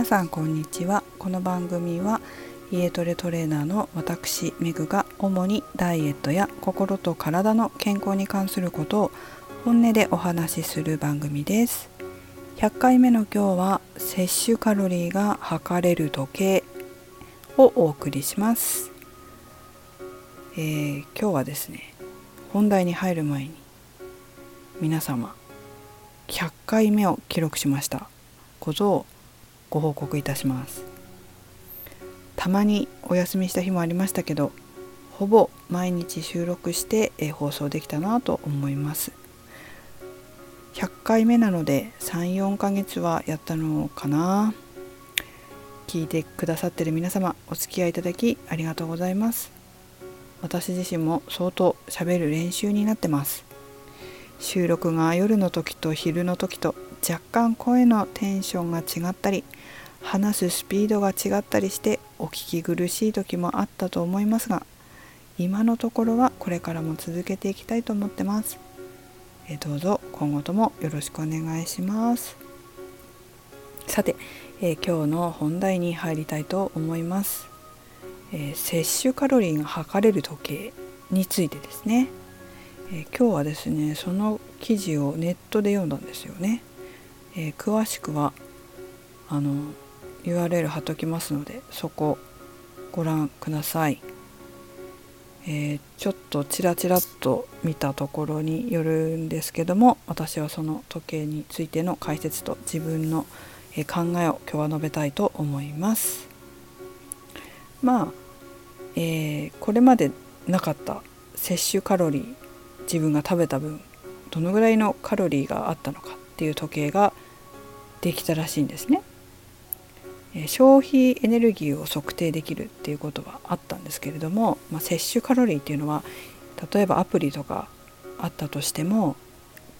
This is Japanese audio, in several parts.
皆さんこんにちは。この番組は家トレトレーナーの私メグが主にダイエットや心と体の健康に関することを本音でお話しする番組です。100回目の今日は摂取カロリーが測れる時計をお送りします、えー、今日はですね本題に入る前に皆様100回目を記録しましたことをご報告いたします。たまにお休みした日もありましたけどほぼ毎日収録して放送できたなと思います。100回目なので34ヶ月はやったのかな。聞いてくださってる皆様お付き合いいただきありがとうございます。私自身も相当喋る練習になってます。収録が夜の時と昼の時と若干声のテンションが違ったり話すスピードが違ったりしてお聞き苦しい時もあったと思いますが今のところはこれからも続けていきたいと思ってます。えどうぞ今後ともよろしくお願いします。さて、え、今日の本題に入りたいと思います、えー、摂取カロリーが測れる時計についてですね。え、今日はですねその記事をネットで読んだんですよね、えー、詳しくはあの URL 貼っときますのでそこご覧ください、えー、ちょっとチラチラっと見たところによるんですけども私はその時計についての解説と自分の考えを今日は述べたいと思います。まあ、えー、これまでなかった摂取カロリー自分が食べた分どのぐらいのカロリーがあったのか。っていう時計ができたらしいんですね。消費エネルギーを測定できるっていうことはあったんですけれども、まあ、摂取カロリーっていうのは例えばアプリとかあったとしても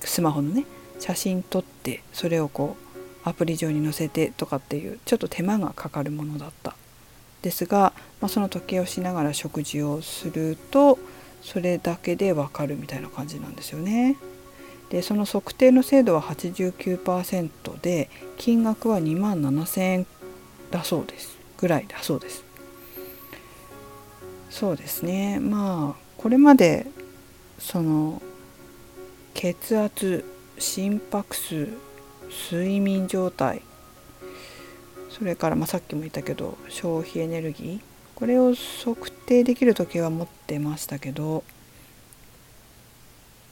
スマホのね写真撮ってそれをこうアプリ上に載せてとかっていうちょっと手間がかかるものだったですが、まあ、その時計をしながら食事をするとそれだけでわかるみたいな感じなんですよね。でその測定の精度は89%で金額は2万7,000円だそうですぐらいだそうです。そうですねまあこれまでその血圧心拍数睡眠状態それから、まあ、さっきも言ったけど消費エネルギーこれを測定できる時計は持ってましたけど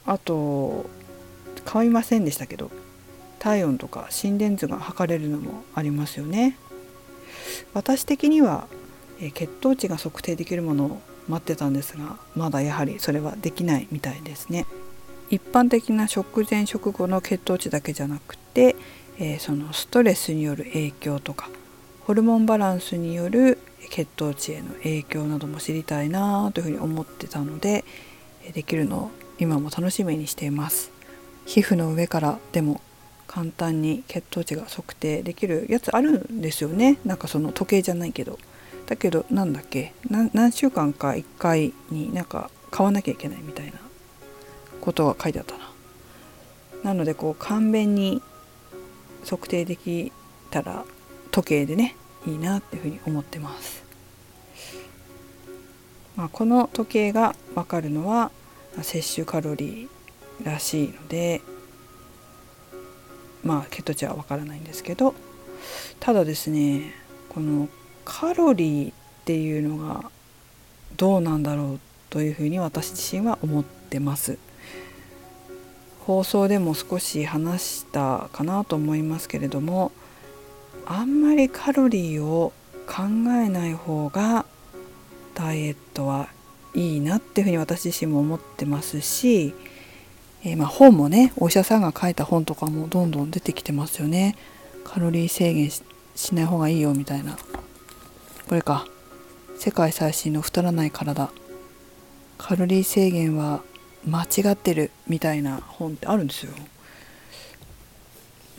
あと買いませんでしたけど体温とか心電図が測れるのもありますよね。私的には血糖値が測定できるものを待ってたんですがまだやはりそれはできないみたいですね。一般的な食前食後の血糖値だけじゃなくて、えー、そのストレスによる影響とかホルモンバランスによる血糖値への影響なども知りたいなというふうに思ってたのでできるのを今も楽しみにしています。皮膚の上からでも簡単に血糖値が測定できるやつあるんですよね。なんかその時計じゃないけど。だけどなんだっけ？何週間か1回になんか買わなきゃいけないみたいなことが書いてあったな。なのでこう簡便に測定できたら時計でねいいなっていうふうに思ってます。まあ、この時計が分かるのは摂取カロリーらしいのでまあ血糖値は分からないんですけどただですねこのカロリーっていうのがどうなんだろうというふうに私自身は思ってます。放送でも少し話したかなと思いますけれどもあんまりカロリーを考えない方がダイエットはいいなっていうふうに私自身も思ってますし、えー、ま本もねお医者さんが書いた本とかもどんどん出てきてますよね。カロリー制限しない方がいいよみたいな。これか。世界最新の太らない体。カロリー制限は間違ってるみたいな本ってあるんですよ。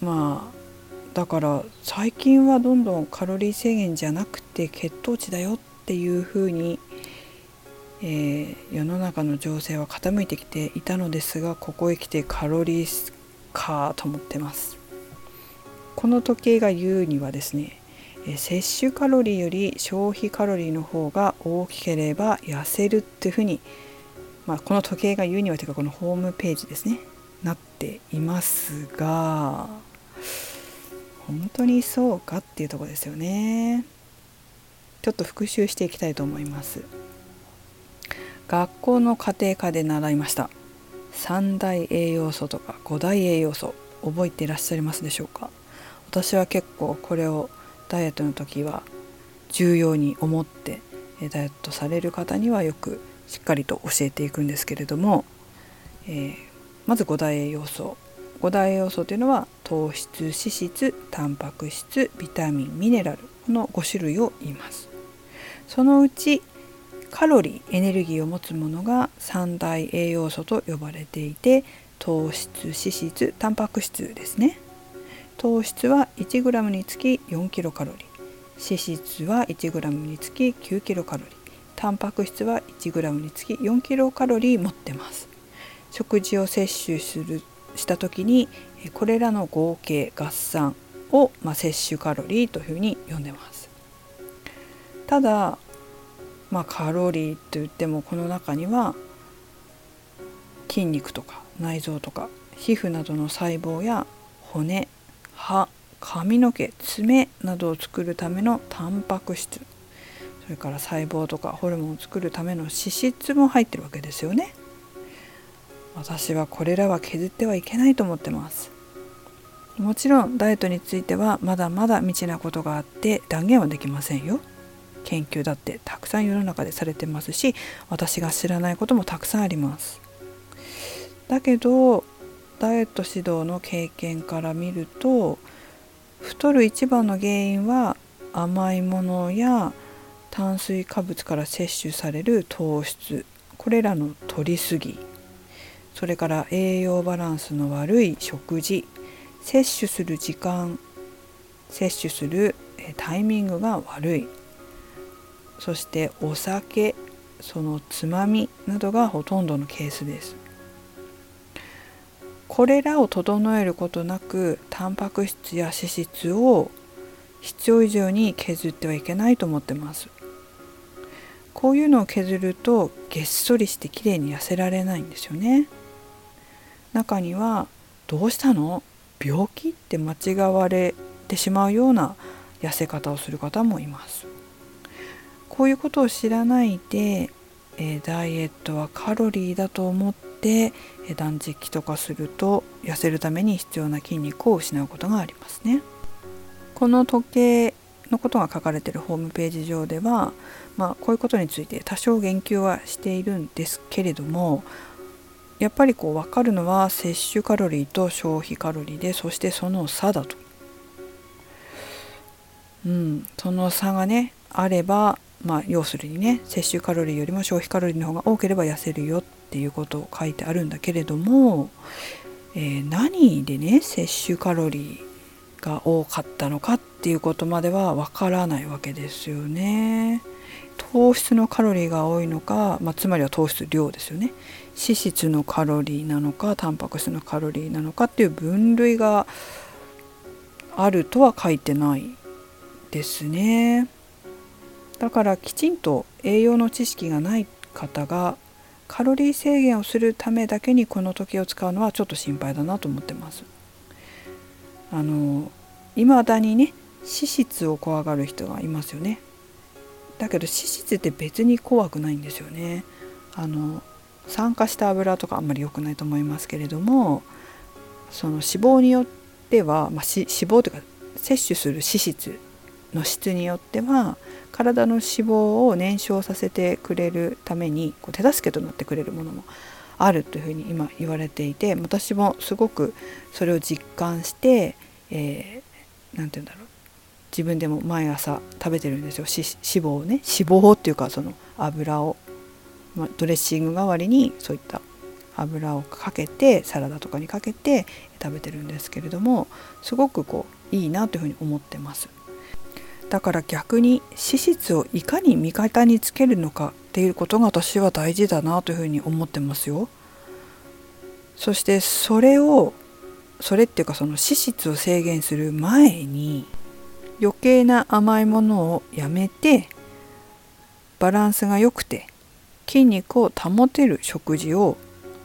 まあだから最近はどんどんカロリー制限じゃなくて血糖値だよっていうふうに、えー、世の中の情勢は傾いてきていたのですがここへ来てカロリーかと思ってます。この時計が言うにはですね摂取カロリーより消費カロリーの方が大きければ痩せるっていうふうに、まあ、この時計が言うにはというかこのホームページですねなっていますが本当にそうかっていうとこですよね。ちょっと復習していきたいと思います。学校の家庭科で習いました。三大栄養素とか五大栄養素覚えていらっしゃいますでしょうか？私は結構これをダイエットの時は重要に思ってダイエットされる方にはよくしっかりと教えていくんですけれども、えー、まず5大栄養素。5大栄養素というのは糖質脂質タンパク質ビタミンミネラルこの5種類を言います。そのうちカロリーエネルギーを持つものが三大栄養素と呼ばれていて糖質脂質タンパク質ですね。糖質は 1g につき 4kcal 脂質は 1g につき 9kcal タンパク質は 1g につき 4kcal 持ってます。食事を摂取するした時にこれらの合計合算を、まあ、摂取カロリーというふうに呼んでます。ただ、まあ、カロリーといってもこの中には筋肉とか内臓とか皮膚などの細胞や骨歯髪の毛爪などを作るためのタンパク質それから細胞とかホルモンを作るための脂質も入ってるわけですよね。私はこれらは削ってはいけないと思ってます。もちろんダイエットについてはまだまだ未知なことがあって断言はできませんよ。研究だってたくさん世の中でされてますし私が知らないこともたくさんあります。だけどダイエット指導の経験から見ると太る一番の原因は甘いものや炭水化物から摂取される糖質。これらの摂りすぎ。それから栄養バランスの悪い食事。摂取する時間。摂取するタイミングが悪い。そしてお酒そのつまみなどがほとんどのケースです。これらを整えることなくタンパク質や脂質を必要以上に削ってはいけないと思ってます。こういうのを削るとげっそりしてきれいに痩せられないんですよね。中には「どうしたの？病気?」って間違われてしまうような痩せ方をする方もいます。こういうことを知らないで、えダイエットはカロリーだと思って断食とかすると痩せるために必要な筋肉を失うことがありますね。この時計のことが書かれているホームページ上では、まあ、こういうことについて多少言及はしているんですけれどもやっぱりこう分かるのは摂取カロリーと消費カロリーでそしてその差だと。うん、その差がねあればまあ、要するにね摂取カロリーよりも消費カロリーの方が多ければ痩せるよっていうことを書いてあるんだけれども、えー、何でね摂取カロリーが多かったのかっていうことまではわからないわけですよね。糖質のカロリーが多いのか、まあ、つまりは糖質量ですよね脂質のカロリーなのかタンパク質のカロリーなのかっていう分類があるとは書いてないですね。だからきちんと栄養の知識がない方がカロリー制限をするためだけにこの時を使うのはちょっと心配だなと思ってます。あの未だにね脂質を怖がる人がいますよね。だけど脂質って別に怖くないんですよね。あの酸化した油とかあんまり良くないと思いますけれどもその脂肪によっては、まあ、脂肪というか摂取する脂質の質によっては体の脂肪を燃焼させてくれるためにこう手助けとなってくれるものもあるというふうに今言われていて私もすごくそれを実感して何、えー、て言うんだろう。自分でも毎朝食べてるんですよ。脂肪をね。脂肪っていうかその油を、まあ、ドレッシング代わりにそういった油をかけてサラダとかにかけて食べてるんですけれどもすごくこういいなというふうに思ってます。だから逆に脂質をいかに味方につけるのかっていうことが私は大事だなというふうに思ってますよ。そしてそれをそれっていうかその脂質を制限する前に余計な甘いものをやめてバランスが良くて筋肉を保てる食事を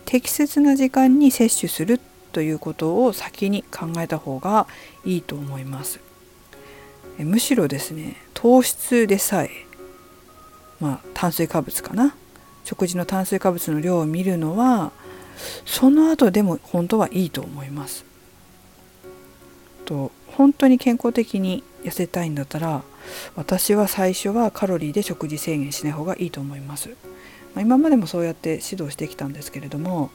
適切な時間に摂取するということを先に考えた方がいいと思いますむしろですね糖質でさえまあ炭水化物かな。食事の炭水化物の量を見るのはその後でも本当はいいと思います。と本当に健康的に痩せたいんだったら私は最初はカロリーで食事制限しない方がいいと思います、まあ、今までもそうやって指導してきたんですけれども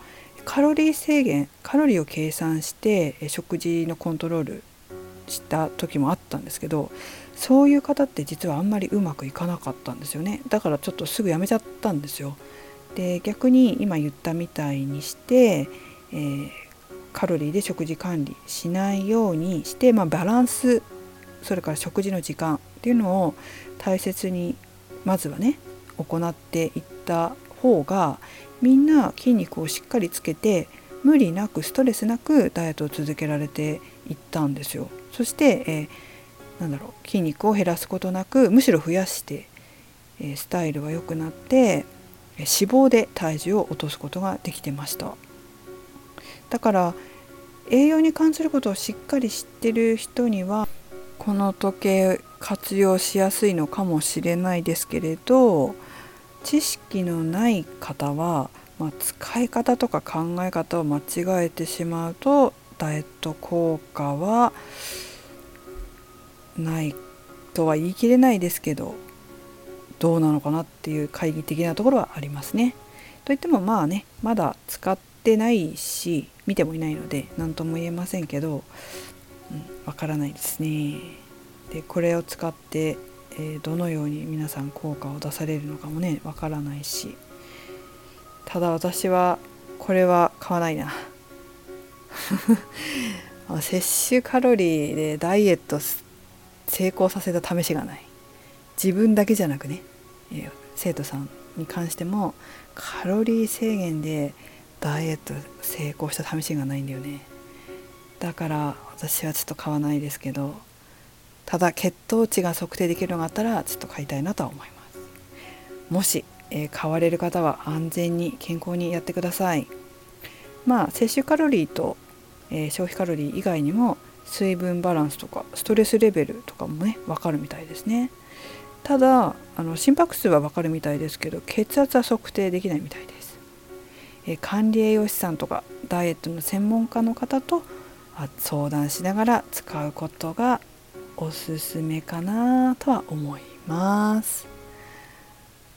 カロリー制限カロリーを計算して食事のコントロールした時もあったんですけどそういう方って実はあんまりうまくいかなかったんですよねだからちょっとすぐやめちゃったんですよで逆に今言ったみたいにして、えー、カロリーで食事管理しないようにして、まあ、バランスそれから食事の時間っていうのを大切にまずはね行っていった方がみんな筋肉をしっかりつけて無理なくストレスなくダイエットを続けられていったんですよ。そして、えー、なんだろう筋肉を減らすことなくむしろ増やして、えー、スタイルが良くなって脂肪で体重を落とすことができてました。だから栄養に関することをしっかり知ってる人にはこの時計活用しやすいのかもしれないですけれど知識のない方は、まあ、使い方とか考え方を間違えてしまうとダイエット効果はないとは言い切れないですけどどうなのかなっていう懐疑的なところはありますね。といってもまあねまだ使ってないし見てもいないので何とも言えませんけどわ、うん、からないですね。でこれを使って、えー、どのように皆さん効果を出されるのかもねわからないしただ私はこれは買わないな 摂取カロリーでダイエット成功させた試しがない。自分だけじゃなくね。え生徒さんに関してもカロリー制限でダイエット成功した試しがないんだよね。だから私はちょっと買わないですけどただ血糖値が測定できるのがあったらちょっと買いたいなとは思います。もし、えー、買われる方は安全に健康にやってください。まあ摂取カロリーと、えー、消費カロリー以外にも水分バランスとかストレスレベルとかもね分かるみたいですね。ただあの心拍数は分かるみたいですけど血圧は測定できないみたいです、え管理栄養士さんとかダイエットの専門家の方と相談しながら使うことがおすすめかなとは思います。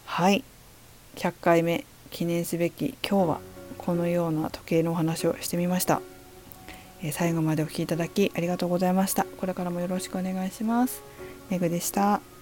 はい。100回目記念すべき今日はこのような時計のお話をしてみました、え最後までお聴きいただきありがとうございましたこれからもよろしくお願いしますめぐでした。